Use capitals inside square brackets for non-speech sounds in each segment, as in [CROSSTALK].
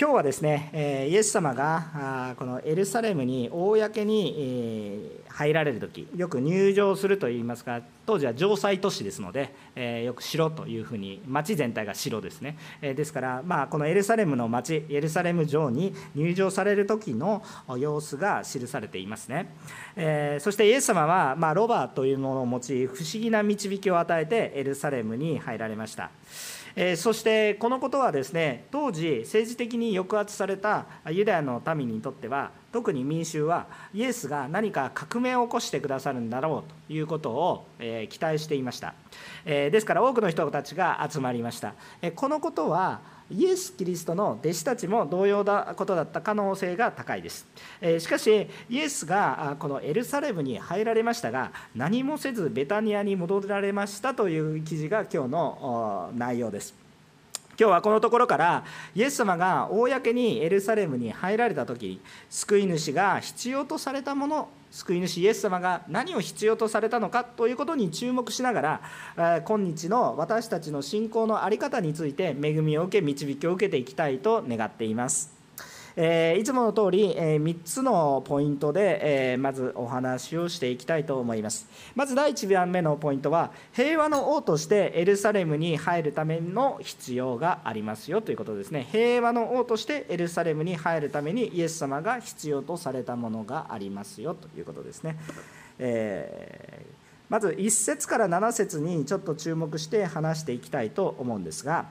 今日はですね、イエス様がこのエルサレムに公に入られる時よく入場するといいますか当時は城塞都市ですのでよく城というふうに町全体が城ですね。ですからまあこのエルサレムの町エルサレム城に入場される時の様子が記されていますね。そしてイエス様はまあロバというものを用い不思議な導きを与えてエルサレムに入られました。えそしてこのことはですね当時政治的に抑圧されたユダヤの民にとっては特に民衆はイエスが何か革命を起こしてくださるんだろうということを、え期待していました、えですから多くの人たちが集まりました、えこのことはイエス・キリストの弟子たちも同様なことだった可能性が高いです。しかし、イエスがこのエルサレムに入られましたが、何もせずベタニアに戻られましたという記事が今日の内容です。今日はこのところからイエス様が公にエルサレムに入られた時救い主が必要とされたもの救い主イエス様が何を必要とされたのかということに注目しながら今日の私たちの信仰の在り方について恵みを受け導きを受けていきたいと願っています。えいつもの通り、え3つのポイントで、えまずお話をしていきたいと思います。まず第1番目のポイントは、平和の王としてエルサレムに入るための必要がありますよということですね。平和の王としてエルサレムに入るためにイエス様が必要とされたものがありますよということですね。えー、まず1節から7節にちょっと注目して話していきたいと思うんですが、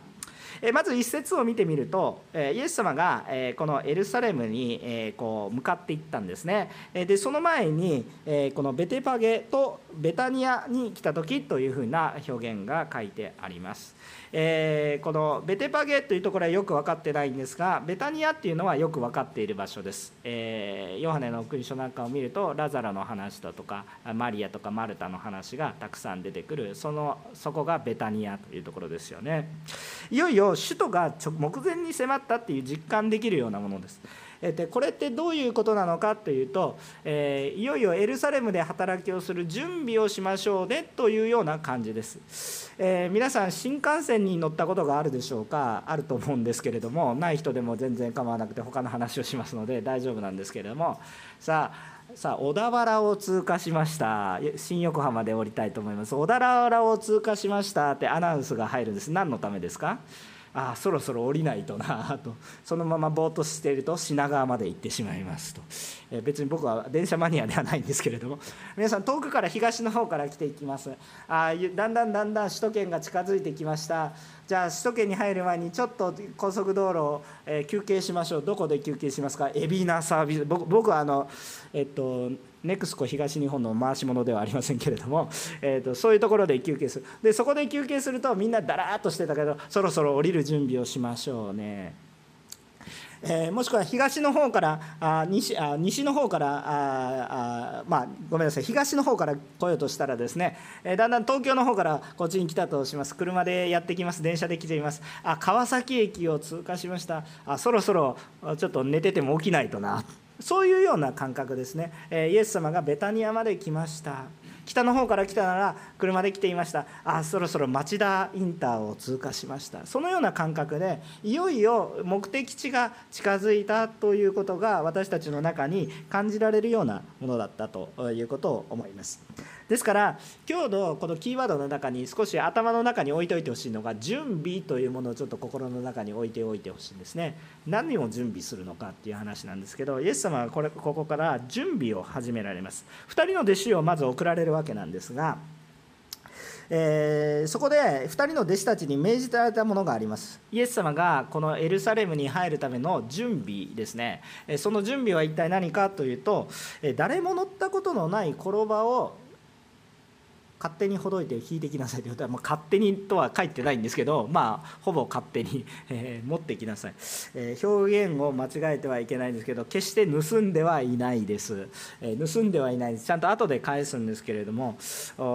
まず一節を見てみるとイエス様がこのエルサレムにこう向かっていったんですね。でその前にこのベテパゲとベタニアに来た時というふうな表現が書いてあります。え、このベテパゲというところはよく分かってないんですがベタニアっていうのはよく分かっている場所です、え、ヨハネの福音書なんかを見るとラザロの話だとかマリアとかマルタの話がたくさん出てくる。そのそこがベタニアというところですよね。いよいよ首都が目前に迫ったっていう実感できるようなものです。でこれってどういうことなのかというと、えー、いよいよエルサレムで働きをする準備をしましょうねというような感じです、えー、皆さん新幹線に乗ったことがあるでしょうか？あると思うんですけれどもない人でも全然構わなくて他の話をしますので大丈夫なんですけれども。さあさあ小田原を通過しました。新横浜で降りたいと思います。小田原を通過しましたってアナウンスが入るんです。何のためですか？ああそろそろ降りないとなと。そのままぼーっとしていると品川まで行ってしまいますと、え別に僕は電車マニアではないんですけれども。皆さん遠くから東の方から来ていきます。あだんだんだんだん首都圏が近づいてきました。じゃあ首都圏に入る前にちょっと高速道路を、え休憩しましょう。どこで休憩しますか？海老名サービス。僕僕はあのえっとネクスコ東日本の回し物ではありませんけれども、えーと、そういうところで休憩する。でそこで休憩するとみんなだらーっとしてたけどそろそろ降りる準備をしましょうね。えー、もしくは東の方からあ西あ西の方からああ、まあ、ごめんなさい。東の方から来ようとしたらですね、えー、だんだん東京の方からこっちに来たとします。車でやってきます。電車で来ています。あ川崎駅を通過しました。あそろそろちょっと寝てても起きないとな。そういうような感覚ですね、えイエス様がベタニアまで来ました。北の方から来たなら車で来ていました。あそろそろ町田インターを通過しました。そのような感覚でいよいよ目的地が近づいたということが私たちの中に感じられるようなものだったということを思います。ですから今日のこのキーワードの中に少し頭の中に置いておいてほしいのが準備というものをちょっと心の中に置いておいてほしいんですね。何を準備するのかっていう話なんですけどイエス様はこれここから準備を始められます。2人の弟子をまず送られるわけなんですがえー、そこで2人の弟子たちに命じられたものがあります。イエス様がこのエルサレムに入るための準備ですね。その準備は一体何かというと誰も乗ったことのない転ばを勝手にほどいて引いてきなさいということは、まあ、勝手にとは書いてないんですけど、まあ、ほぼ勝手に、えー、持ってきなさい、えー、表現を間違えてはいけないんですけど決して盗んではいないです、えー、盗んではいないです。ちゃんと後で返すんですけれども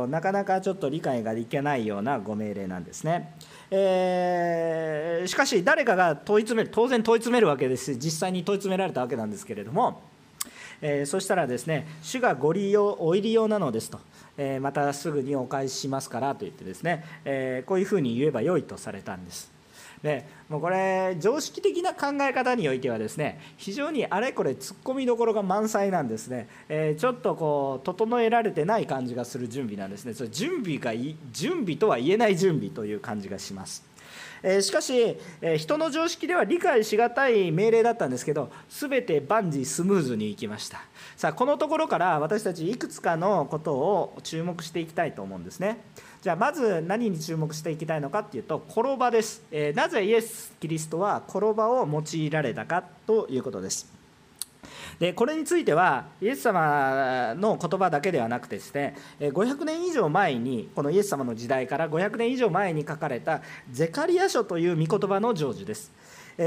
なかなかちょっと理解がいけないようなご命令なんですね。え、しかし誰かが問い詰める当然問い詰めるわけです実際に問い詰められたわけなんですけれども、えー、そしたらですね主がご利用お入り用なのですと。えまたすぐにお返ししますからと言ってですね、えこういうふうに言えばよいとされたんです。でもうこれ常識的な考え方においてはですね非常にあれこれ突っ込みどころが満載なんですね、えー、ちょっとこう整えられてない感じがする準備なんですね。それ準備が準備とは言えない準備という感じがします。えしかし、え人の常識では理解しがたい命令だったんですけど全て万事スムーズにいきました。さあこのところから私たちいくつかのことを注目していきたいと思うんですね。じゃあまず何に注目していきたいのかっていうと転ばです、えなぜイエス・キリストは転ばを用いられたかということです。でこれについてはイエス様の言葉だけではなくてですね500年以上前にこのイエス様の時代から500年以上前に書かれたゼカリア書という御言葉の成就です。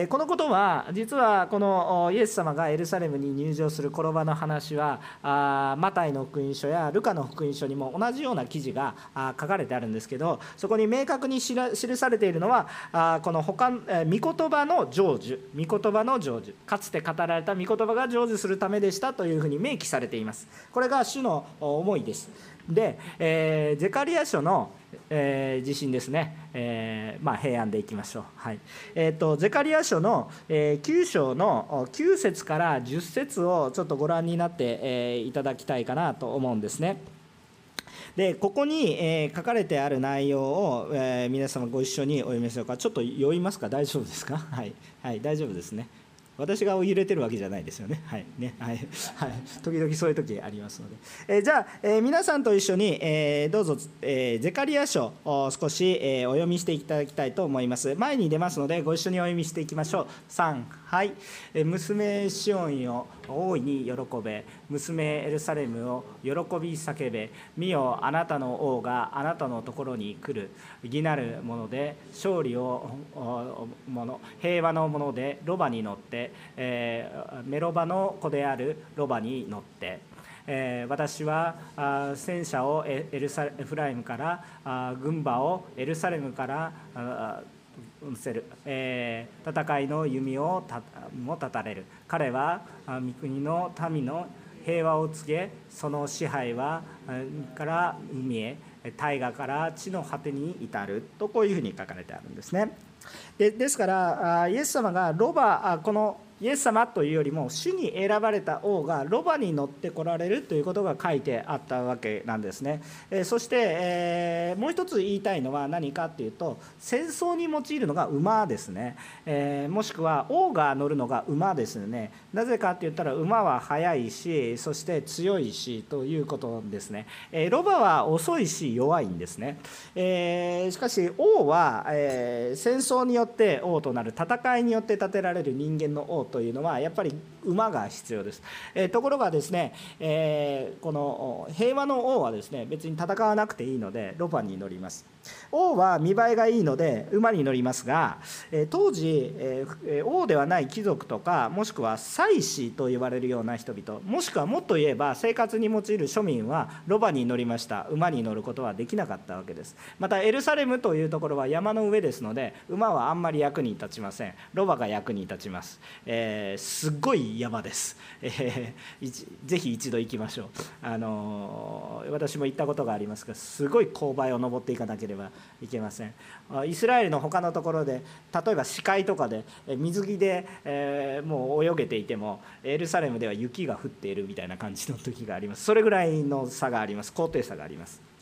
このことは実はこのイエス様がエルサレムに入場する転ばの話はマタイの福音書やルカの福音書にも同じような記事が書かれてあるんですけどそこに明確に記されているのはこの他御言葉の成就御言葉の成就かつて語られた御言葉が成就するためでしたというふうに明記されています。これが主の思いです。で、えー、ゼカリア書のえー、地震ですね、えー、まあ、平安でいきましょう、はい。えーと、ゼカリア書の、えー、9章の9節から10節をちょっとご覧になって、え、いただきたいかなと思うんですね。でここに、え、書かれてある内容を、え、皆様ご一緒にお読みしょうか。ちょっと読みますか？大丈夫ですか？はい、はい、大丈夫ですね。私が揺れてるわけじゃないですよね。はいねはいはい、時々そういう時ありますので。えー、じゃあ、えー、皆さんと一緒に、えー、どうぞ、え、ゼカリア書を少し、え、お読みしていただきたいと思います。前に出ますので、ご一緒にお読みしていきましょう。3、はい、え、娘シオンよ、大いに喜べ、娘エルサレムを喜び叫べ、見よ、あなたの王があなたのところに来る。義なるもので、勝利をもの、平和のもので、ロバに乗って、えー、メロバの子であるロバに乗って、えー、私は戦車をエルサエフライムからあ軍馬をエルサレムからあ運せる、えー、戦いの弓をたも断たれる。彼は三国の民の平和を告げその支配はから海へ大河から地の果てに至るとこういうふうに書かれてあるんですね。でですからイエス様がロバこのイエス様というよりも主に選ばれた王がロバに乗ってこられるということが書いてあったわけなんですね、えそして、えもう一つ言いたいのは何かっていうと戦争に用いるのが馬ですね、えもしくは王が乗るのが馬ですね。なぜかって言ったら馬は速いしそして強いしということですね、えロバは遅いし弱いんですね、えしかし王は、え戦争によって王となる戦いによって建てられる人間の王というのはやっぱり馬が必要です、えところがですね、えこの平和の王はですね別に戦わなくていいのでロバに乗ります。王は見栄えがいいので馬に乗りますが当時王ではない貴族とかもしくは祭司と呼ばれるような人々もしくはもっと言えば生活に用いる庶民はロバに乗りました。馬に乗ることはできなかったわけです。またエルサレムというところは山の上ですので馬はあんまり役に立ちません。ロバが役に立ちます、えー、すっごい山です、えー、ぜひ一度行きましょう。あの、私も行ったことがありますがすごい勾配を登っていかなければいけません。イスラエルの他のところで例えば視界とかで水着で、えー、もう泳げていてもエルサレムでは雪が降っているみたいな感じの時があります。それぐらいの差があります。高低差があります。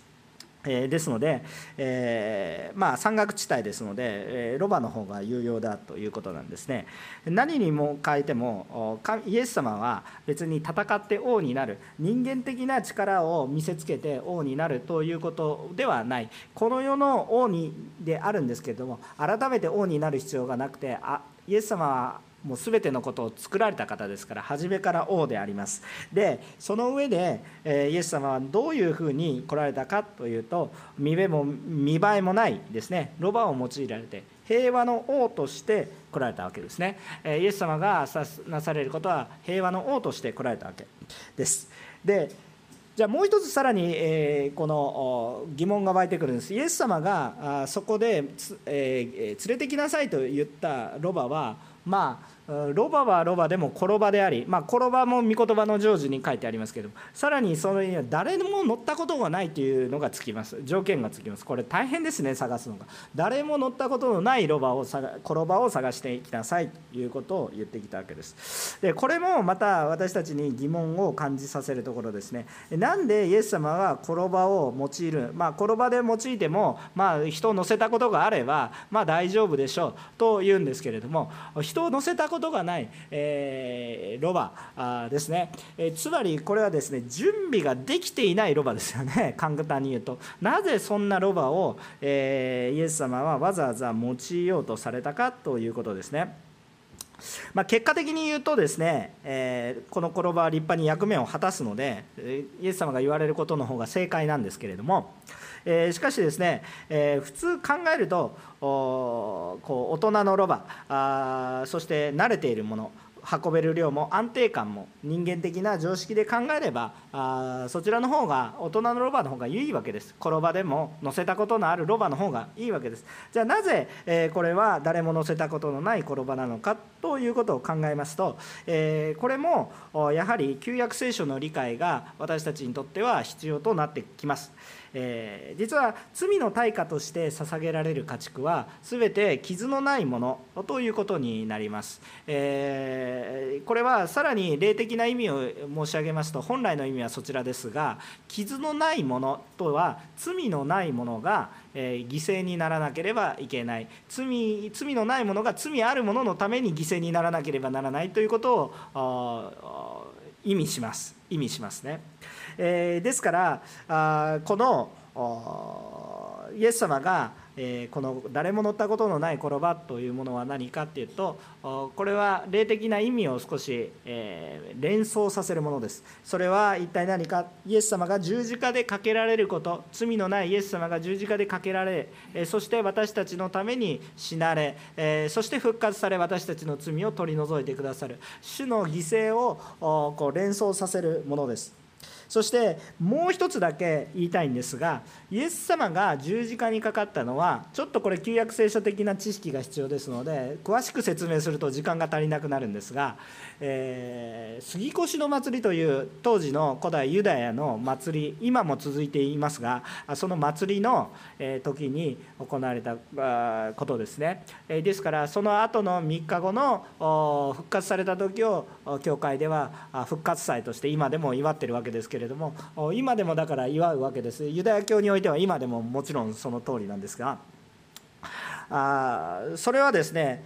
えですので、えー、まあ、山岳地帯ですので、えロバの方が有用だということなんですね。何にも変えてもイエス様は別に戦って王になる人間的な力を見せつけて王になるということではないこの世の王にであるんですけれども改めて王になる必要がなくてあイエス様はもう全てのことを作られた方ですから初めから王であります。でその上で、えイエス様はどういうふうに来られたかというと見栄も見栄えもないですね。ロバを用いられて平和の王として来られたわけですね。イエス様がなされることは平和の王として来られたわけです。でじゃあもう一つさらに、えこの疑問が湧いてくるんです。イエス様がそこで、え連れてきなさいと言ったロバはまあロバはロバでも転ばであり、まあ、転ばも御言葉の成就に書いてありますけどもさらにそれには誰も乗ったことがないというのがつきます。条件がつきます。これ大変ですね探すのが。誰も乗ったことのないロバを転ばを探していきなさいということを言ってきたわけです。でこれもまた私たちに疑問を感じさせるところですね。なんでイエス様は転ばを用いるまあ転ばで用いても、まあ、人を乗せたことがあればまあ大丈夫でしょうと言うんですけれども人を乗せたことがない、えー、ロバですね、えー、つまりこれはですね準備ができていないロバですよね。[LAUGHS] 簡単に言うと。なぜそんなロバを、えー、イエス様はわざわざ用いようとされたかということですね。まあ、結果的に言うとですね、えー、この転ばは立派に役目を果たすのでイエス様が言われることの方が正解なんですけれども、えー、しかしですね、えー、普通考えるとこう大人のロバあそして慣れているもの運べる量も安定感も人間的な常識で考えればあそちらの方が大人のロバの方がいいわけです転ばでも乗せたことのあるロバの方がいいわけですじゃあなぜ、えー、これは誰も乗せたことのない転ばなのかということを考えますと、えー、これもやはり旧約聖書の理解が私たちにとっては必要となってきます。えー、実は罪の対価として捧げられる家畜は全て傷のないものということになります、えー、これはさらに霊的な意味を申し上げますと本来の意味はそちらですが傷のないものとは罪のないものが犠牲にならなければいけない。罪罪のないものが罪あるもののために犠牲にならなければならないということを意味します。意味しますね。え、ですからあこのイエス様が、え、この誰も乗ったことのない転ばというものは何かっていうとこれは霊的な意味を少し、え、連想させるものです。それは一体何か？イエス様が十字架でかけられること。罪のないイエス様が十字架でかけられ、え、そして私たちのために死なれ、え、そして復活され私たちの罪を取り除いてくださる。主の犠牲をこう連想させるものです。そしてもう一つだけ言いたいんですがイエス様が十字架にかかったのはちょっとこれ旧約聖書的な知識が必要ですので詳しく説明すると時間が足りなくなるんですが、えー、杉越の祭りという当時の古代ユダヤの祭り今も続いていますがその祭りの時に行われたことですね。ですからその後の3日後の復活された時を教会では復活祭として今でも祝ってるわけです。ですけれども今でもだから祝うわけです。ユダヤ教においては今でももちろんその通りなんですがあそれはですね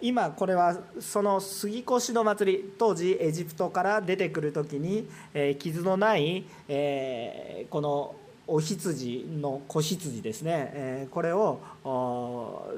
今これはその杉越の祭り当時エジプトから出てくる時に傷のないこのお羊の子羊ですね、えこれを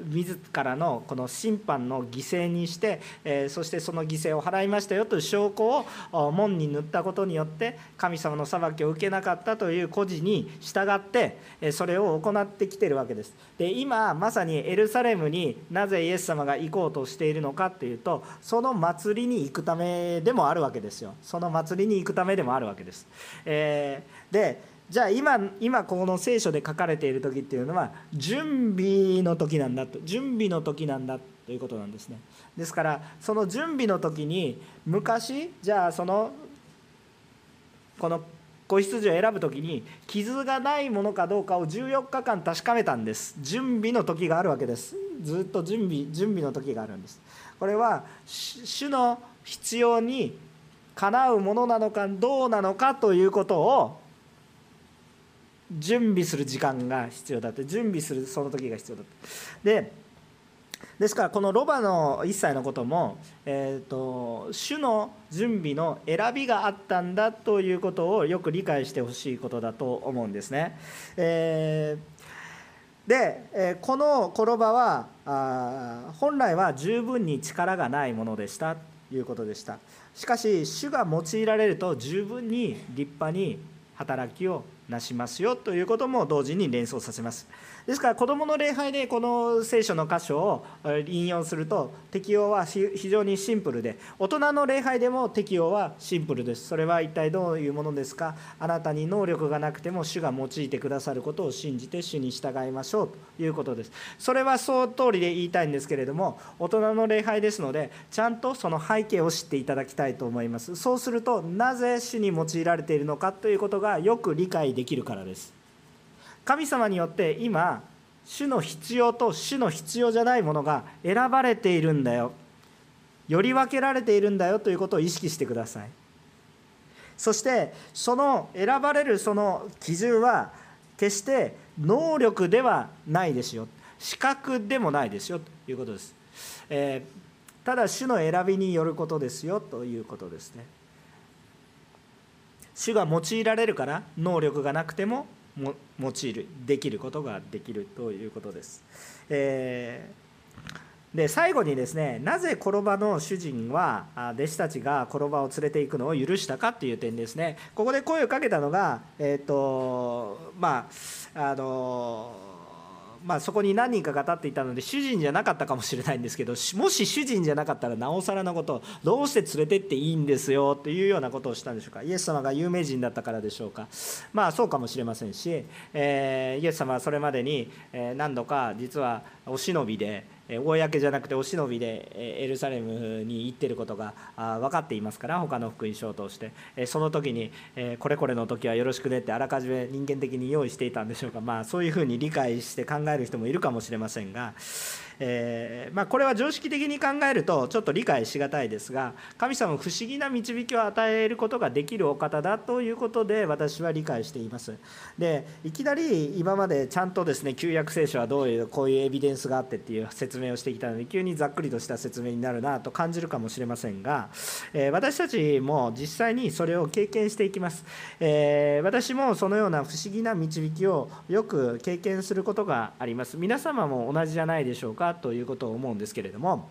自らのこの審判の犠牲にして、えそしてその犠牲を払いましたよという証拠を門に塗ったことによって神様の裁きを受けなかったという故事に従ってそれを行ってきてるわけです。で今まさにエルサレムになぜイエス様が行こうとしているのかっていうとその祭りに行くためでもあるわけですよ。その祭りに行くためでもあるわけです。えー、でじゃあ今今この聖書で書かれている時っていうのは準備の時なんだと準備の時なんだということなんですね。ですからその準備の時に昔じゃあそのこの子羊を選ぶ時に傷がないものかどうかを14日間確かめたんです。準備の時があるわけです。ずっと準備準備の時があるんです。これは主の必要にかなうものなのかどうなのかということを準備する時間が必要だって準備するその時が必要だってでですからこのロバの一切のことも、えーと、主の準備の選びがあったんだということをよく理解してほしいことだと思うんですね。えー、で、えこの転ばはあ本来は十分に力がないものでしたということでしたしかし主が用いられると十分に立派に働きをなしますよということも同時に連想させます。ですから子どもの礼拝でこの聖書の箇所を引用すると適用は非常にシンプルで大人の礼拝でも適用はシンプルです。それは一体どういうものですか？あなたに能力がなくても主が用いてくださることを信じて主に従いましょうということです。それはその通りで言いたいんですけれども大人の礼拝ですのでちゃんとその背景を知っていただきたいと思います。そうするとなぜ主に用いられているのかということがよく理解できるからです。神様によって今主の必要と主の必要じゃないものが選ばれているんだよ。より分けられているんだよということを意識してください。そしてその選ばれるその基準は決して能力ではないですよ。資格でもないですよ。ということです、えー、ただ主の選びによることですよ。ということですね。主が用いられるから能力がなくても用いるできることができるということです。えー、で最後にですねなぜ転ばの主人は弟子たちが転ばを連れていくのを許したかっていう点ですねここで声をかけたのがえっ、ー、とまああのまあ、そこに何人かが立っていたので主人じゃなかったかもしれないんですけどもし主人じゃなかったらなおさらのことをどうして連れてっていいんですよというようなことをしたんでしょうか。イエス様が有名人だったからでしょうか。まあそうかもしれませんし、えー、イエス様はそれまでに何度か実はお忍びで公じゃなくてお忍びでエルサレムに行ってることが分かっていますから他の福音書を通して。その時にこれこれの時はよろしくねってあらかじめ人間的に用意していたんでしょうか。まあそういうふうに理解して考える人もいるかもしれませんがえー、まあ、これは常識的に考えるとちょっと理解しがたいですが神様不思議な導きを与えることができるお方だということで私は理解しています。でいきなり今までちゃんとですね旧約聖書はどういうこういうエビデンスがあってっていう説明をしてきたので急にざっくりとした説明になるなと感じるかもしれませんが、えー、私たちも実際にそれを経験していきます、えー、私もそのような不思議な導きをよく経験することがあります。皆様も同じじゃないでしょうか。ということを思うんですけれども。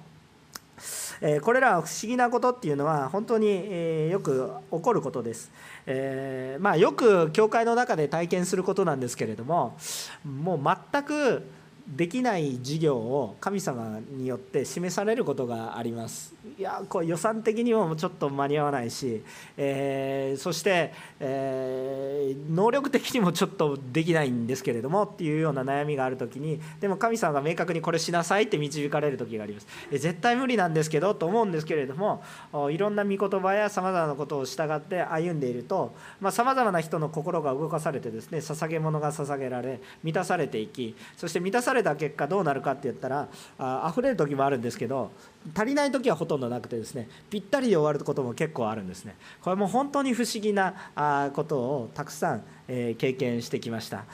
えこれら不思議なことっていうのは本当にえよく起こることです。えー、まあ、よく教会の中で体験することなんですけれどももう全くできない事業を神様によって示されることがあります。いやこう予算的にもちょっと間に合わないし、えー、そして、えー、能力的にもちょっとできないんですけれどもっていうような悩みがある時にでも神様が明確にこれしなさいって導かれる時があります。絶対無理なんですけどと思うんですけれどもいろんな御言葉やさまざまなことを従って歩んでいるとさまざ、まな人の心が動かされてですね捧げ物が捧げられ満たされていきそして満たされた結果どうなるかって言ったらあ溢れる時もあるんですけど足りない時はほとんどなくてですねぴったりで終わることも結構あるんですね。これも本当に不思議なことをたくさん経験してきました。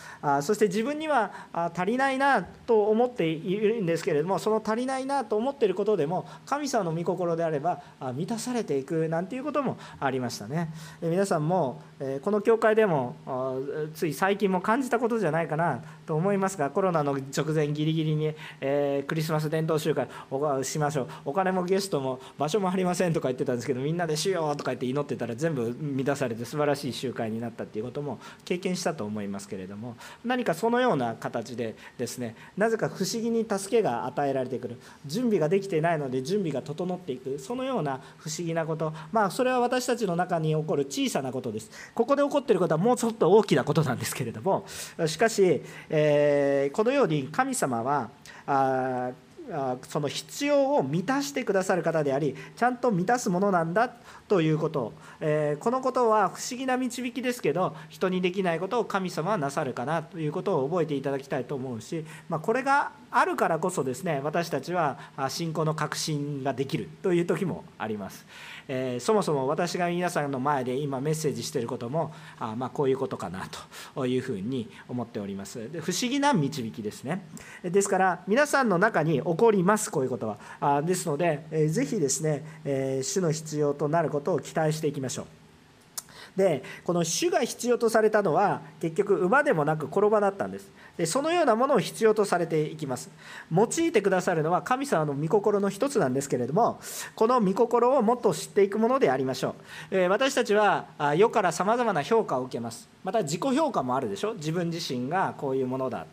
そして自分には足りないなと思っているんですけれどもその足りないなと思っていることでも神様の御心であれば満たされていくなんていうこともありましたね。皆さんもこの教会でもつい最近も感じたことじゃないかなと思いますがコロナの直前ギリギリにクリスマス伝統集会をしましょう。お金もゲストも場所もありませんとか言ってたんですけどみんなでしようとか言って祈ってたら全部満たされて素晴らしい集会になったっていうことも経験したと思いますけれども何かそのような形でですねなぜか不思議に助けが与えられてくる。準備ができていないので準備が整っていく。そのような不思議なこと。まあそれは私たちの中に起こる小さなことです。ここで起こっていることはもうちょっと大きなことなんですけれどもしかし、えー、このように神様はあその必要を満たしてくださる方でありちゃんと満たすものなんだということ、えこのことは不思議な導きですけど人にできないことを神様はなさるかなということを覚えていただきたいと思うし、まあ、これがあるからこそですね私たちは信仰の確信ができるという時もあります。えー、そもそも私が皆さんの前で今メッセージしていることもあまあこういうことかなというふうに思っております。で不思議な導きですね。ですから皆さんの中に起こりますこういうことは。あですので、えー、ぜひですね、えー、主の必要となることを期待していきましょう。でこの主が必要とされたのは結局馬でもなく転ばだったんです。でそのようなものを必要とされていきます。用いてくださるのは神様の御心の一つなんですけれどもこの御心をもっと知っていくものでありましょう、え私たちは世からさまざまな評価を受けます。また自己評価もあるでしょ。自分自身がこういうものだ。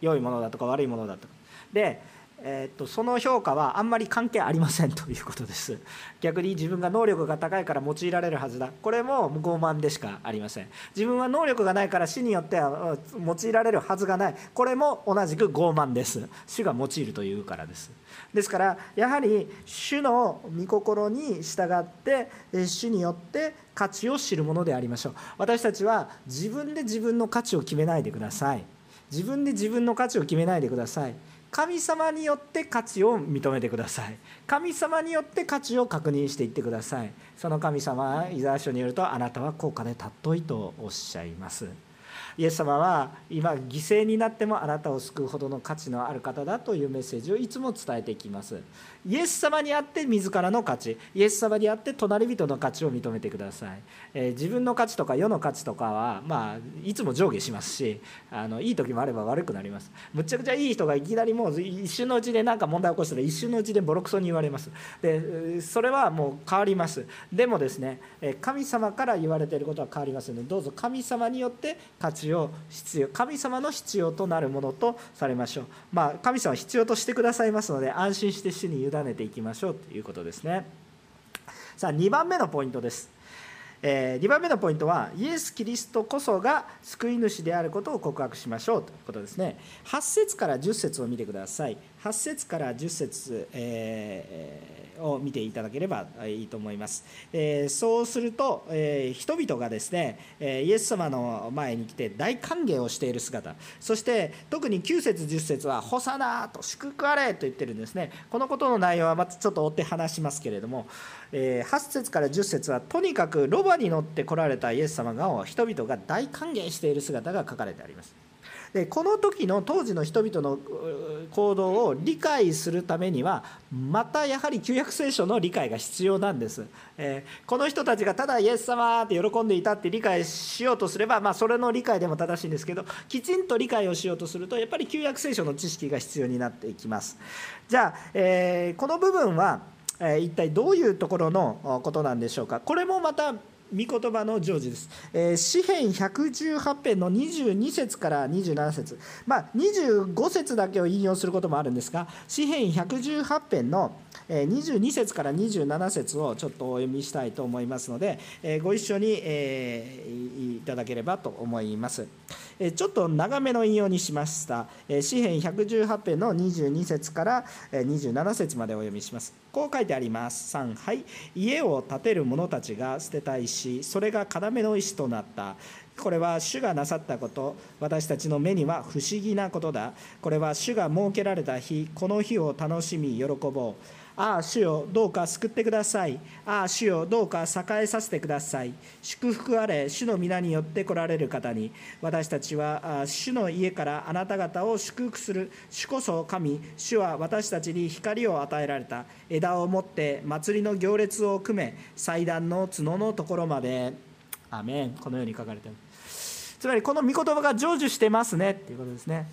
良いものだとか悪いものだとか。でえー、とその評価はあんまり関係ありませんということです。[LAUGHS] 逆に自分が能力が高いから用いられるはずだ。これも傲慢でしかありません。自分は能力がないから死によっては用いられるはずがない。これも同じく傲慢です。主が用いるというからです。ですからやはり主の御心に従って主によって価値を知るものでありましょう。私たちは自分で自分の価値を決めないでください。自分で自分の価値を決めないでください。神様によって価値を認めてください。神様によって価値を確認していってください。その神様はイザヤ書によるとあなたは高価で尊いとおっしゃいます。イエス様は今犠牲になってもあなたを救うほどの価値のある方だというメッセージをいつも伝えていきます。イエス様にあって自らの価値イエス様にあって隣人の価値を認めてください、えー、自分の価値とか世の価値とかは、まあ、いつも上下しますしあのいい時もあれば悪くなります。むちゃくちゃいい人がいきなりもう一瞬のうちで何か問題を起こしたら一瞬のうちでボロクソに言われます。でそれはもう変わります。でもですね神様から言われていることは変わりますのでどうぞ神様によって価値を必要神様の必要となるものとされましょう。まあ神様は必要としてくださいますので安心して主に委ねていきましょうということですね。さあ2番目のポイントです。え2番目のポイントはイエス・キリストこそが救い主であることを告白しましょうということですね。8節から10節を見てください。8節から10節、えを見ていただければいいと思います。えそうすると、え人々がですねイエス様の前に来て大歓迎をしている姿そして特に9節10節は「ホサナと祝福あれ」と言ってるんですねこのことの内容はまたちょっと追って話しますけれども、え8節から10節はとにかくロバに乗って来られたイエス様が人々が大歓迎している姿が書かれてあります。でこの時の当時の人々の行動を理解するためにはまたやはり旧約聖書の理解が必要なんです、えー、この人たちがただイエス様って喜んでいたって理解しようとすれば、まあ、それの理解でも正しいんですけどきちんと理解をしようとするとやっぱり旧約聖書の知識が必要になっていきます。じゃあ、えー、この部分は一体どういうところのことなんでしょうか。これもまた御言葉の成就です。えー、詩編118編の22節から27節まあ、25節だけを引用することもあるんですが、詩編118編の22節から27節をちょっとお読みしたいと思いますので、ご一緒にいただければと思います。ちょっと長めの引用にしました。詩編118編の22節から27節までお読みします。こう書いてあります。3、はい。家を建てる者たちが捨てた石、それが要の石となった。これは主がなさったこと私たちの目には不思議なことだこれは主が設けられた日この日を楽しみ喜ぼうああ、主よ、どうか救ってください。ああ、主よ、どうか栄えさせてください。祝福あれ、主の皆によって来られる方に、私たちは主の家からあなた方を祝福する。主こそ神、主は私たちに光を与えられた。枝を持って祭りの行列を組め、祭壇の角のところまで。アメン。このように書かれている。つまり、この御言葉が成就してますねっていうことですね。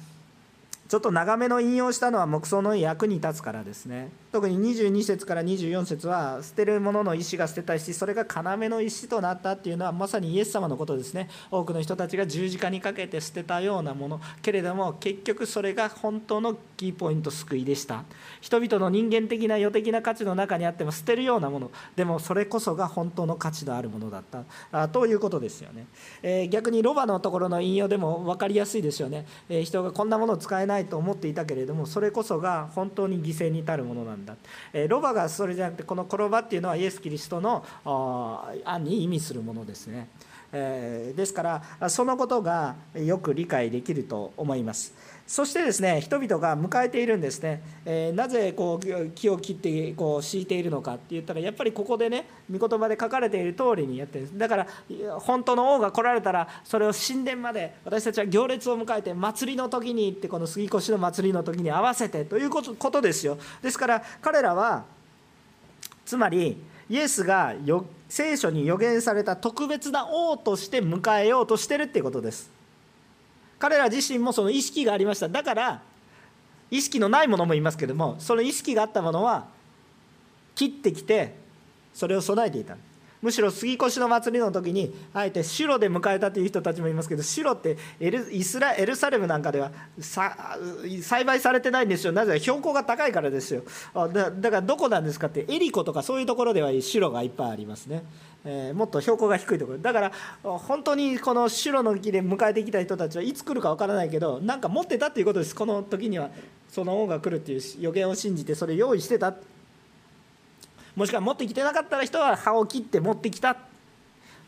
ちょっと長めの引用したのは木葬の役に立つからですね特に22節から24節は捨てるものの石が捨てた石それが要の石となったっていうのはまさにイエス様のことですね。多くの人たちが十字架にかけて捨てたようなもの。けれども結局それが本当のキーポイント救いでした。人々の人間的な世的な価値の中にあっても捨てるようなもの。でもそれこそが本当の価値のあるものだった。あということですよね、えー、逆にロバのところの引用でも分かりやすいですよね、えー、人がこんなものを使えないと思っていたけれどもそれこそが本当に犠牲に至るものなんですだ、えロバがそれじゃなくてこの転ばっていうのはイエス・キリストの案に意味するものですね、えですからそのことがよく理解できると思います。そしてですね人々が迎えているんですね、えー、なぜこう木を切ってこう敷いているのかって言ったらやっぱりここでね御言葉で書かれている通りにやってるんです。だから本当の王が来られたらそれを神殿まで私たちは行列を迎えて祭りの時に行ってこの杉越の祭りの時に合わせてということですよ。ですから彼らはつまりイエスがよ聖書に予言された特別な王として迎えようとしてるっていうことです。彼ら自身もその意識がありました。だから意識のないものもいますけどもその意識があったものは切ってきてそれを備えていた。むしろ杉越の祭りの時にあえて白で迎えたという人たちもいますけど白ってエルイスラエルサレムなんかでは栽培されてないんですよ。なぜ標高が高いからですよ。だだからどこなんですかってエリコとかそういうところでは白がいっぱいありますね、えー、もっと標高が低いところ。だから本当にこの白の木で迎えてきた人たちはいつ来るかわからないけどなんか持ってたっていうことです。この時にはその王が来るっていう予言を信じてそれ用意してた。もしくは持ってきてなかったら人は葉を切って持ってきた。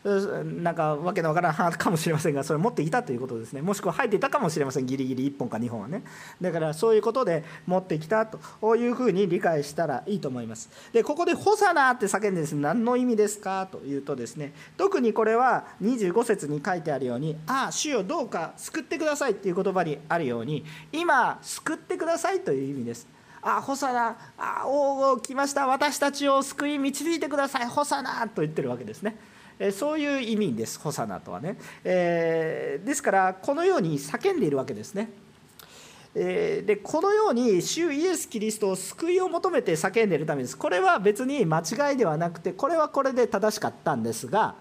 なんかわけのわからん葉かもしれませんがそれ持ってきたということですね。もしくは生えていたかもしれません。ギリギリ1本か2本はね。だからそういうことで持ってきたというふうに理解したらいいと思います。でここで「ホサナ」って叫んでですね何の意味ですかというとですね特にこれは25節に書いてあるように「ああ主よどうか救ってください」っていう言葉にあるように今救ってくださいという意味です。あホサナあ王を来ました。私たちを救い導いてください。ホサナと言ってるわけですね。そういう意味です。ホサナとはね、えー、ですからこのように叫んでいるわけですね。えでこのように主イエス・キリストを救いを求めて叫んでいるためです。これは別に間違いではなくてこれはこれで正しかったんですが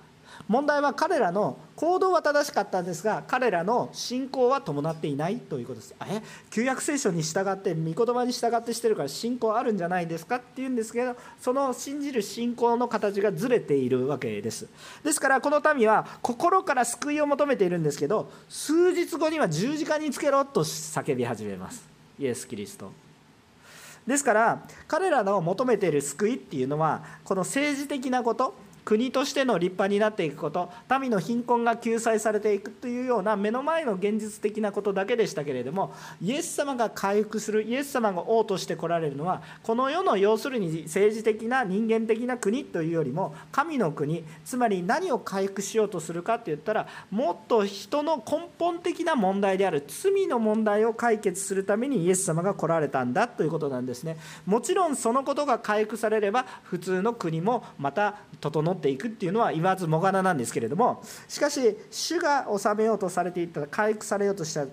問題は彼らの行動は正しかったんですが彼らの信仰は伴っていないということです。え？旧約聖書に従って御言葉に従ってしてるから信仰あるんじゃないですかっていうんですけどその信じる信仰の形がずれているわけです。ですからこの民は心から救いを求めているんですけど数日後には十字架につけろと叫び始めます。イエス・キリスト。ですから彼らの求めている救いっていうのはこの政治的なこと国としての立派になっていくこと民の貧困が救済されていくというような目の前の現実的なことだけでしたけれどもイエス様が回復するイエス様が王として来られるのはこの世の要するに政治的な人間的な国というよりも神の国つまり何を回復しようとするかって言ったらもっと人の根本的な問題である罪の問題を解決するためにイエス様が来られたんだということなんですね。もちろんそのことが回復されれば普通の国もまた整っていくっていうのは言わずもがななんですけれどもしかし主が治めようとされていった回復されようとした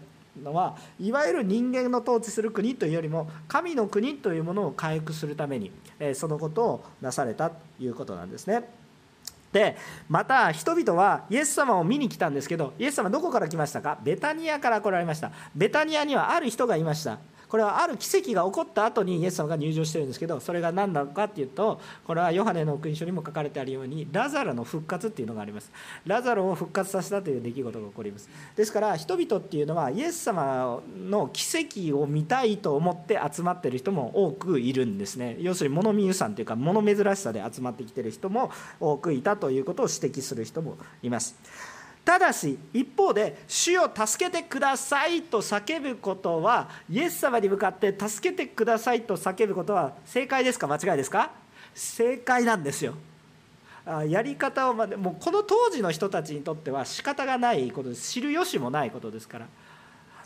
のはいわゆる人間の統治する国というよりも神の国というものを回復するためにそのことをなされたということなんですね。でまた人々はイエス様を見に来たんですけどイエス様どこから来ましたか？ベタニアから来られました。ベタニアにはある人がいました。これはある奇跡が起こった後にイエス様が入場してるんですけどそれが何なのかっていうとこれはヨハネの福音書にも書かれてあるようにラザロの復活っていうのがあります。ラザロを復活させたという出来事が起こります。ですから人々っていうのはイエス様の奇跡を見たいと思って集まってる人も多くいるんですね。要するに物見ゆさんというか物珍しさで集まってきてる人も多くいたということを指摘する人もいます。ただし一方で「主を助けてください」と叫ぶことはイエス様に向かって「助けてください」と叫ぶことは正解ですか？間違いですか？正解なんですよ。やり方をまでもうこの当時の人たちにとっては仕方がないことです知る由もないことですから。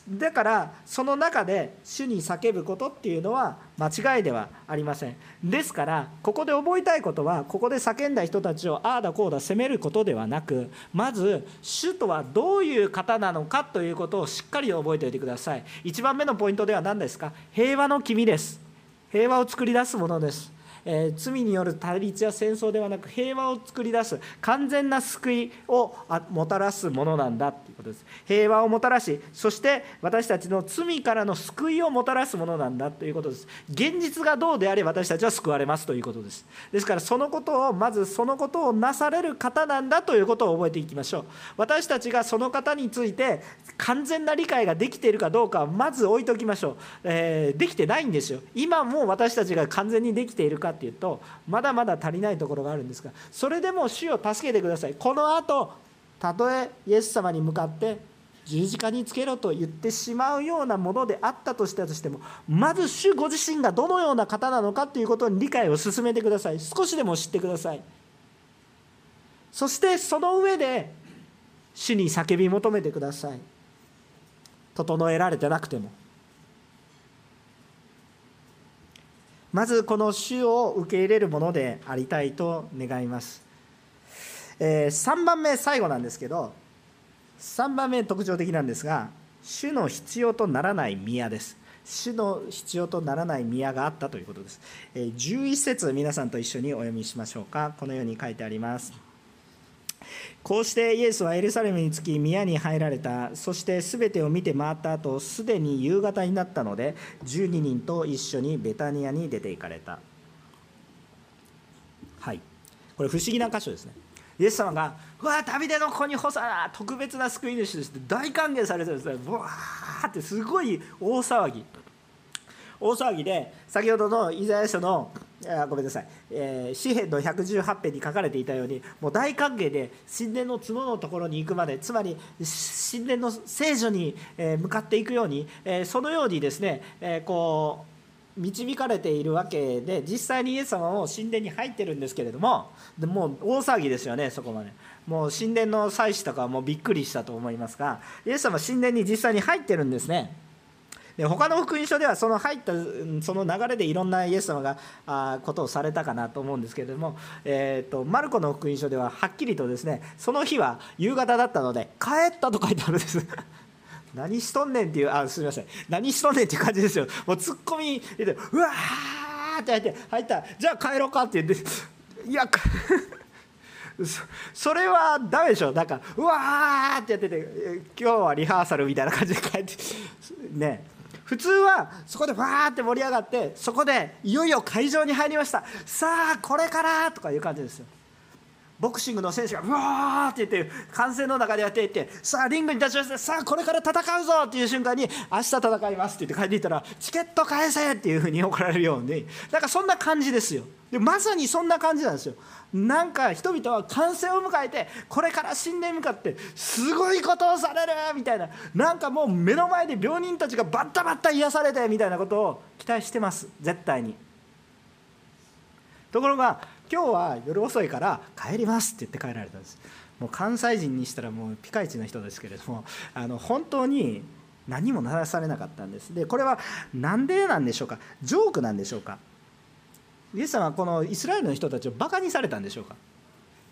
だからその中で主に叫ぶことっていうのは間違いではありません。ですからここで覚えたいことはここで叫んだ人たちをああだこうだ責めることではなくまず主とはどういう方なのかということをしっかり覚えておいてください。1番目のポイントでは何ですか？平和の君です。平和を作り出すものです。えー、罪による対立や戦争ではなく平和を作り出す完全な救いをもたらすものなんだということです。平和をもたらしそして私たちの罪からの救いをもたらすものなんだということです。現実がどうであれ私たちは救われますということです。ですからそのことをまずそのことをなされる方なんだということを覚えていきましょう。私たちがその方について完全な理解ができているかどうかはまず置いておきましょう、えー、できてないんですよ。今も私たちが完全にできているかっていうとまだまだ足りないところがあるんですがそれでも主を助けてください。このあとたとえイエス様に向かって十字架につけろと言ってしまうようなものであったとしたとしてもまず主ご自身がどのような方なのかということに理解を進めてください。少しでも知ってください。そしてその上で主に叫び求めてください。整えられてなくても。まずこの主を受け入れるものでありたいと願います。えー、3番目最後なんですけど3番目特徴的なんですが主の必要とならない宮です。主の必要とならない宮があったということです、えー、11節皆さんと一緒にお読みしましょうか。このように書いてあります。こうしてイエスはエルサレムに着き宮に入られた。そして全てを見て回った後すでに夕方になったので12人と一緒にベタニアに出て行かれた。はい。これ不思議な箇所ですね。イエス様が「うわ旅での子に干さ特別な救い主です」って大歓迎されてるんですね。ブワーってすごい大騒ぎ。大騒ぎで先ほどのイザヤ書のあごめんなさい、えー、詩篇の118編に書かれていたようにもう大歓迎で神殿の角のところに行くまでつまり神殿の聖女に向かっていくように、え、そのようにですね、え、こう導かれているわけで実際にイエス様も神殿に入ってるんですけれどもでもう大騒ぎですよねそこまで。もう神殿の祭司とかはもうびっくりしたと思いますがイエス様神殿に実際に入ってるんですね。で他の福音書ではその入ったその流れでいろんなイエス様があことをされたかなと思うんですけれども、えーと、マルコの福音書でははっきりとですねその日は夕方だったので帰ったと書いてあるんです。[LAUGHS] 何しとんねんっていうあすみません。何しとんねんっていう感じですよ。もうツッコミ入れてうわーって入って入った。じゃあ帰ろうかって言っていや [LAUGHS] それはダメでしょ。なんかうわーってやってて今日はリハーサルみたいな感じで帰ってね。普通はそこでわーって盛り上がってそこでいよいよ会場に入りました。さあこれからとかいう感じですよ。ボクシングの選手がうわーって言って歓声の中でやっていってさあリングに立ちましたさあこれから戦うぞっていう瞬間に明日戦いますって言って帰っていったらチケット返せっていうふうに怒られるようになんかそんな感じですよ。でまさにそんな感じなんですよ。なんか人々は完成を迎えてこれから死んで向かってすごいことをされるみたいななんかもう目の前で病人たちがバッタバッタ癒されてみたいなことを期待してます。絶対に。ところが今日は夜遅いから帰りますって言って帰られたんです。もう関西人にしたらもうピカイチな人ですけれども [LAUGHS] あの本当に何もならされなかったんです。でこれは何でなんでしょうか？ジョークなんでしょうか？イエス様はこのイスラエルの人たちをバカにされたんでしょうか？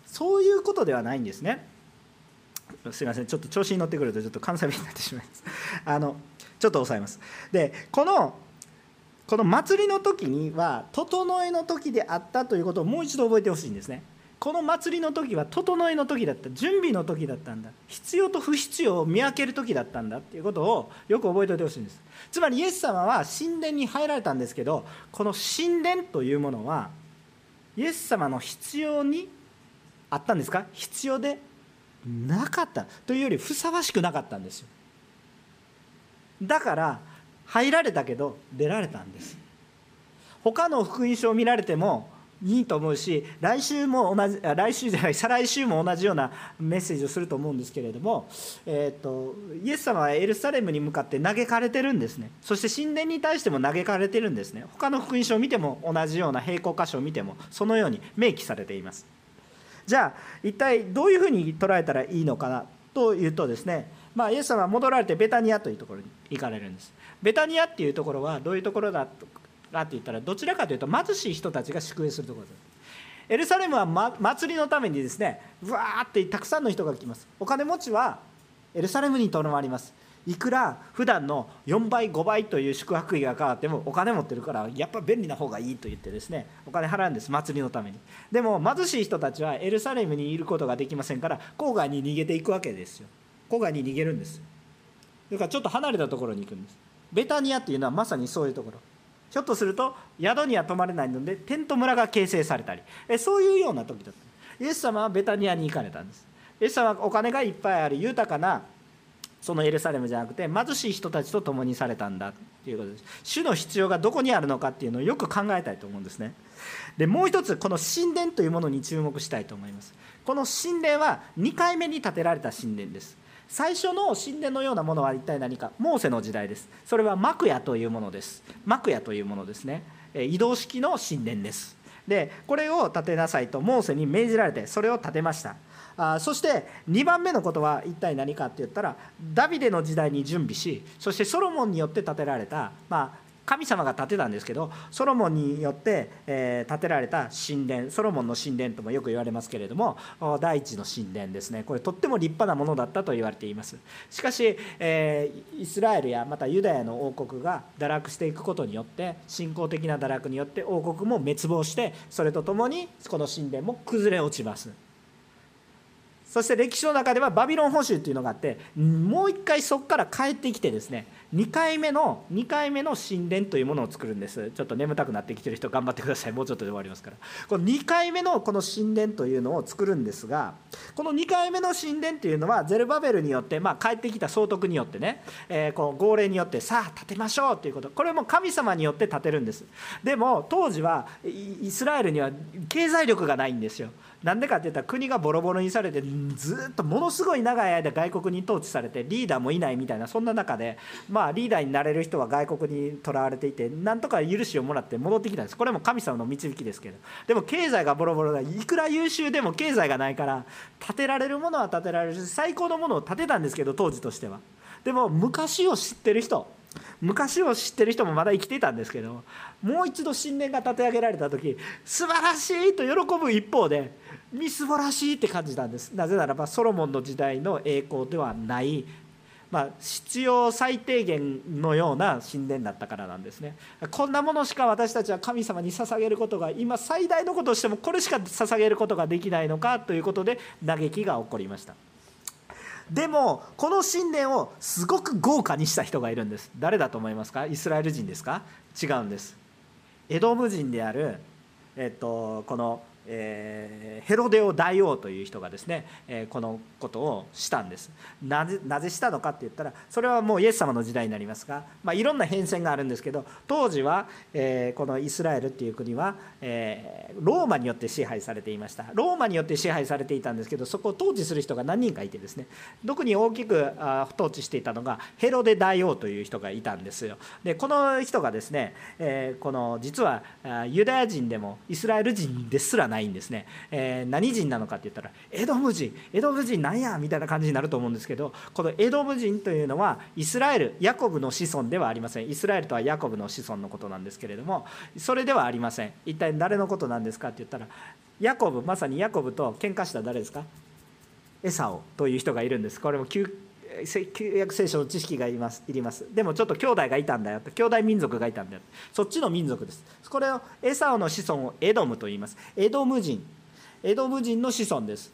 そういうことではないんですね。すいません。ちょっと調子に乗ってくるとちょっと関西弁になってしまいます。あのちょっと抑えます。でこのこの祭りの時には整えの時であったということをもう一度覚えてほしいんですね。この祭りの時は整えの時だった。準備の時だったんだ。必要と不必要を見分ける時だったんだっていうことをよく覚えておいてほしいんです。つまりイエス様は神殿に入られたんですけどこの神殿というものはイエス様の必要にあったんですか？必要でなかったというよりふさわしくなかったんですよ。だから入られたけど出られたんです。他の福音書を見られてもいいと思うし来週も同じ来週じゃない再来週も同じようなメッセージをすると思うんですけれども、えーと、イエス様はエルサレムに向かって嘆かれてるんですね。そして神殿に対しても嘆かれてるんですね。他の福音書を見ても同じような並行箇所を見てもそのように明記されています。じゃあ一体どういうふうに捉えたらいいのかなというとですねまあ、イエス様は戻られてベタニアというところに行かれるんです。ベタニアっていうところはどういうところだかって言ったらどちらかというと貧しい人たちが宿営するところです。エルサレムは、ま、祭りのためにですねうわーってたくさんの人が来ます。お金持ちはエルサレムにとどまります。いくら普段の4倍5倍という宿泊費が変わってもお金持ってるからやっぱ便利な方がいいと言ってですねお金払うんです祭りのために。でも貧しい人たちはエルサレムにいることができませんから郊外に逃げていくわけですよ。郊外に逃げるんです。だからちょっと離れたところに行くんです。ベタニアっていうのはまさにそういうところ。ひょっとすると宿には泊まれないのでテント村が形成されたり。そういうような時だった。イエス様はベタニアに行かれたんです。イエス様はお金がいっぱいある豊かなそのエルサレムじゃなくて貧しい人たちと共にされたんだということです。主の必要がどこにあるのかっていうのをよく考えたいと思うんですね。でもう一つこの神殿というものに注目したいと思います。この神殿は2回目に建てられた神殿です。最初の神殿のようなものは一体何か？モーセの時代です。それは幕屋というものです。幕屋というものですね。移動式の神殿です。でこれを建てなさいとモーセに命じられてそれを建てました。あそして2番目のことは一体何かって言ったらダビデの時代に準備しそしてソロモンによって建てられた、まあ、神様が建てたんですけどソロモンによって、え、建てられた神殿ソロモンの神殿ともよく言われますけれども第一の神殿ですね。これとっても立派なものだったと言われています。しかし、え、イスラエルやまたユダヤの王国が堕落していくことによって信仰的な堕落によって王国も滅亡してそれとともにこの神殿も崩れ落ちます。そして歴史の中ではバビロン捕囚っていうのがあってもう一回そこから帰ってきてですね2回目の2回目の神殿というものを作るんです。ちょっと眠たくなってきてる人頑張ってください。もうちょっとで終わりますから。この2回目のこの神殿というのを作るんですがこの2回目の神殿というのはゼルバベルによって、まあ、帰ってきた総督によってね、えー、この号令によってさあ建てましょうということ。これも神様によって建てるんです。でも当時はイスラエルには経済力がないんですよ。なんでかって言ったら国がボロボロにされてずっとものすごい長い間外国に統治されてリーダーもいないみたいなそんな中でまあリーダーになれる人は外国にとらわれていてなんとか許しをもらって戻ってきたんです。これも神様の導きですけど。でも経済がボロボロだいくら優秀でも経済がないから建てられるものは建てられるし最高のものを建てたんですけど当時としては。でも昔を知ってる人昔を知ってる人もまだ生きてたんですけどもう一度神殿が建て上げられた時素晴らしいと喜ぶ一方でみすぼらしいって感じたんです。なぜならばソロモンの時代の栄光ではない、まあ、必要最低限のような神殿だったからなんですね。こんなものしか私たちは神様に捧げることが今最大のこととしてもこれしか捧げることができないのかということで嘆きが起こりました。でもこの神殿をすごく豪華にした人がいるんです。誰だと思いますか？イスラエル人ですか？違うんです。エドム人である、えっと、このえー、ヘロデオ大王という人がですね、えー、このことをしたんです。なぜなぜしたのかって言ったらそれはもうイエス様の時代になりますが、まあ、いろんな変遷があるんですけど当時は、えー、このイスラエルっていう国は、えローマによって支配されていました。ローマによって支配されていたんですけどそこを統治する人が何人かいてですね特に大きくあ統治していたのがヘロデ大王という人がいたんですよ。でこの人がですね、えこの実はユダヤ人でもイスラエル人ですらないんですね、えー、何人なのかって言ったらエドム人エドム人なんやみたいな感じになると思うんですけどこのエドム人というのはイスラエルヤコブの子孫ではありません。イスラエルとはヤコブの子孫のことなんですけれどもそれではありません。一体誰のことなんですかって言ったらヤコブまさにヤコブと喧嘩した誰ですか？エサオという人がいるんです。これも旧約聖書の知識がいますいります。でもちょっと兄弟がいたんだよ兄弟民族がいたんだよそっちの民族です。これをエサオの子孫をエドムと言います。エドム人。エドム人の子孫です。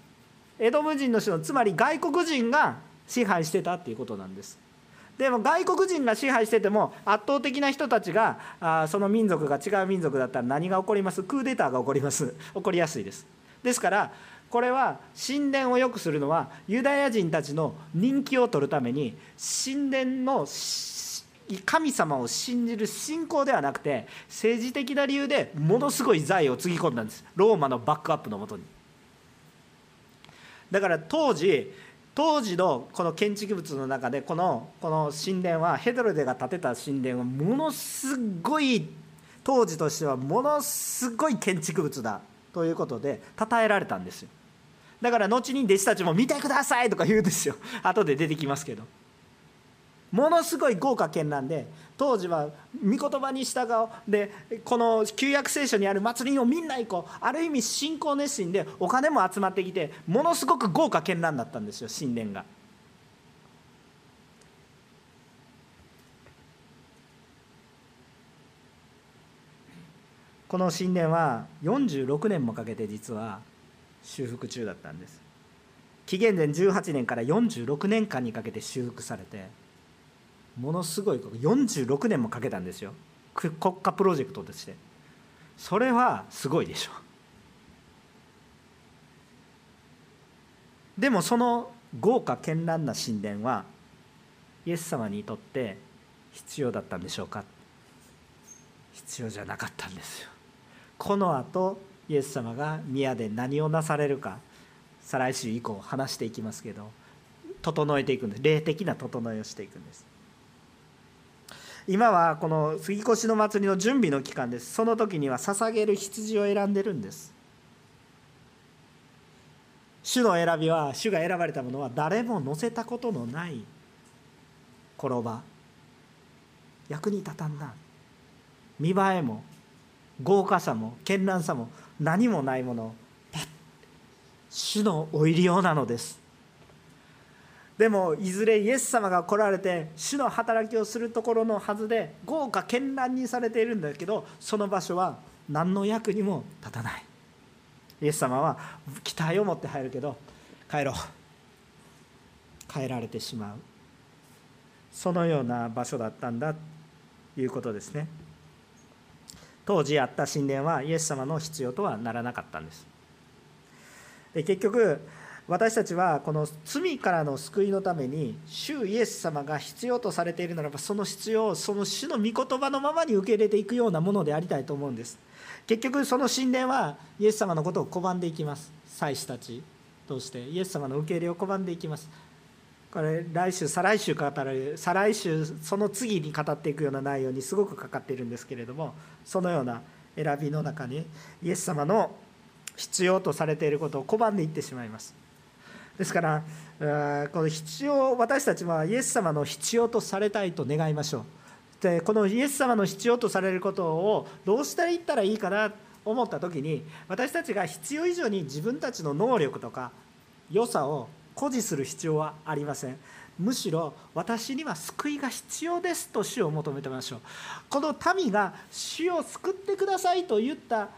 エドム人の子孫つまり外国人が支配してたっていうことなんです。でも外国人が支配してても圧倒的な人たちがあその民族が違う民族だったら何が起こります？クーデターが起こります。起こりやすいです。ですからこれは神殿を良くするのはユダヤ人たちの人気を取るために神殿の神様を信じる信仰ではなくて政治的な理由でものすごい財をつぎ込んだんです。ローマのバックアップのもとに。だから当時当時のこの建築物の中でこのこの神殿はヘドロデが建てた神殿はものすごい当時としてはものすごい建築物だということで称えられたんですよ。だから後に弟子たちも見てくださいとか言うんですよ。[LAUGHS] 後で出てきますけど。ものすごい豪華絢爛で当時は御言葉に従う。でこの旧約聖書にある祭りをみんな行こうある意味信仰熱心でお金も集まってきてものすごく豪華絢爛だったんですよ神殿が。この神殿は46年もかけて実は修復中だったんです。紀元前18年から46年間にかけて修復されてものすごい46年もかけたんですよ。国家プロジェクトとして。それはすごいでしょ。でもその豪華絢爛な神殿はイエス様にとって必要だったんでしょうか。必要じゃなかったんですよ。このあとイエス様が宮で何をなされるか再来週以降話していきますけど整えていくんです。霊的な整えをしていくんです。今はこの杉越の祭りの準備の期間です。その時には捧げる羊を選んでるんです。主の選びは主が選ばれたものは誰も乗せたことのない転ば役に立たんな見栄えも豪華さも絢爛さも何もないもの。主のお入りようなのです。でもいずれイエス様が来られて主の働きをするところのはずで豪華絢爛にされているんだけどその場所は何の役にも立たない。イエス様は期待を持って入るけど帰ろう。帰られてしまう。そのような場所だったんだということですね。当時あった神殿はイエス様の必要とはならなかったんです。で結局私たちはこの罪からの救いのために主イエス様が必要とされているならばその必要をその主の御言葉のままに受け入れていくようなものでありたいと思うんです。結局その神殿はイエス様のことを拒んでいきます。祭司たちとして？イエス様の受け入れを拒んでいきます。これ来週再来週語る再来週その次に語っていくような内容にすごくかかっているんですけれどもそのような選びの中にイエス様の必要とされていることを拒んでいってしまいます。ですからこの必要私たちはイエス様の必要とされたいと願いましょう。でこのイエス様の必要とされることをどうしたら言ったらいいかなと思った時に私たちが必要以上に自分たちの能力とか良さを誇示する必要はありません。むしろ私には救いが必要ですと主を求めてましょう。この民が主を救ってくださいと言った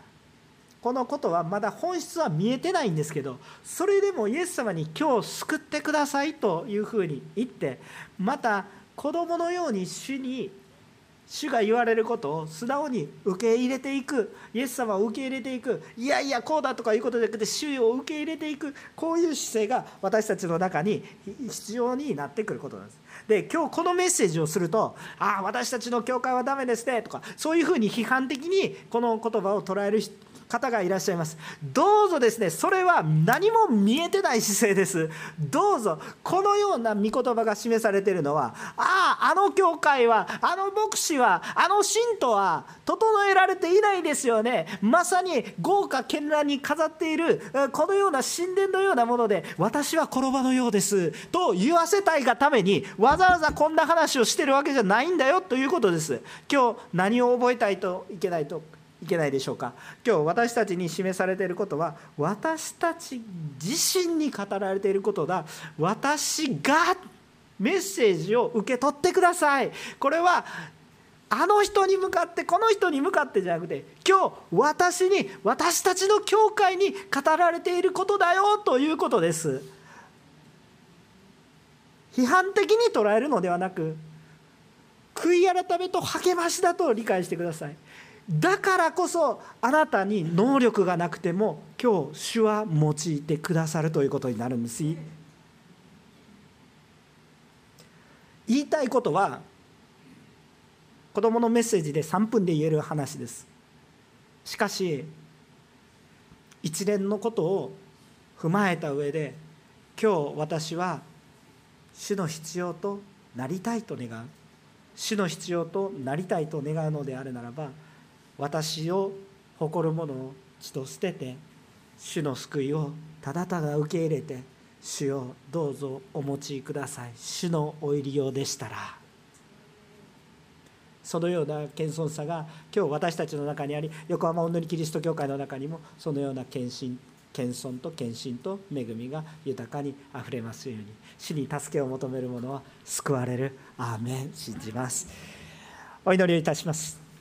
このことはまだ本質は見えてないんですけどそれでもイエス様に今日救ってくださいというふうに言ってまた子供のように主に主が言われることを素直に受け入れていく。イエス様を受け入れていく。いやいやこうだとかいうことじゃなくて主を受け入れていく。こういう姿勢が私たちの中に必要になってくることなんです。で今日このメッセージをすると「ああ私たちの教会はダメですね」とかそういうふうに批判的にこの言葉を捉える人方がいらっしゃいます。どうぞですねそれは何も見えてない姿勢です。どうぞこのような御言葉が示されているのはあああの教会はあの牧師はあの信徒は整えられていないですよね。まさに豪華絢爛に飾っているこのような神殿のようなもので私は転ばのようです。と言わせたいがためにわざわざこんな話をしてるわけじゃないんだよということです。今日何を覚えたいといけないといけないでしょうか。今日私たちに示されていることは私たち自身に語られていることだ。私がメッセージを受け取ってください。これはあの人に向かってこの人に向かってじゃなくて今日私に私たちの教会に語られていることだよということです。批判的に捉えるのではなく悔い改めと励ましだと理解してください。だからこそあなたに能力がなくても今日主は用いてくださるということになるんです。言いたいことは子どものメッセージで3分で言える話です。しかし一連のことを踏まえた上で今日私は主の必要となりたいと願う。主の必要となりたいと願うのであるならば私を誇るものを血と捨てて主の救いをただただ受け入れて主をどうぞお持ちください。主のお入りようでしたら。そのような謙遜さが今日私たちの中にあり横浜おんのりキリスト教会の中にもそのような献身謙遜と献身と恵みが豊かにあふれますように。主に助けを求める者は救われる。アーメン。信じます。お祈りをいたします。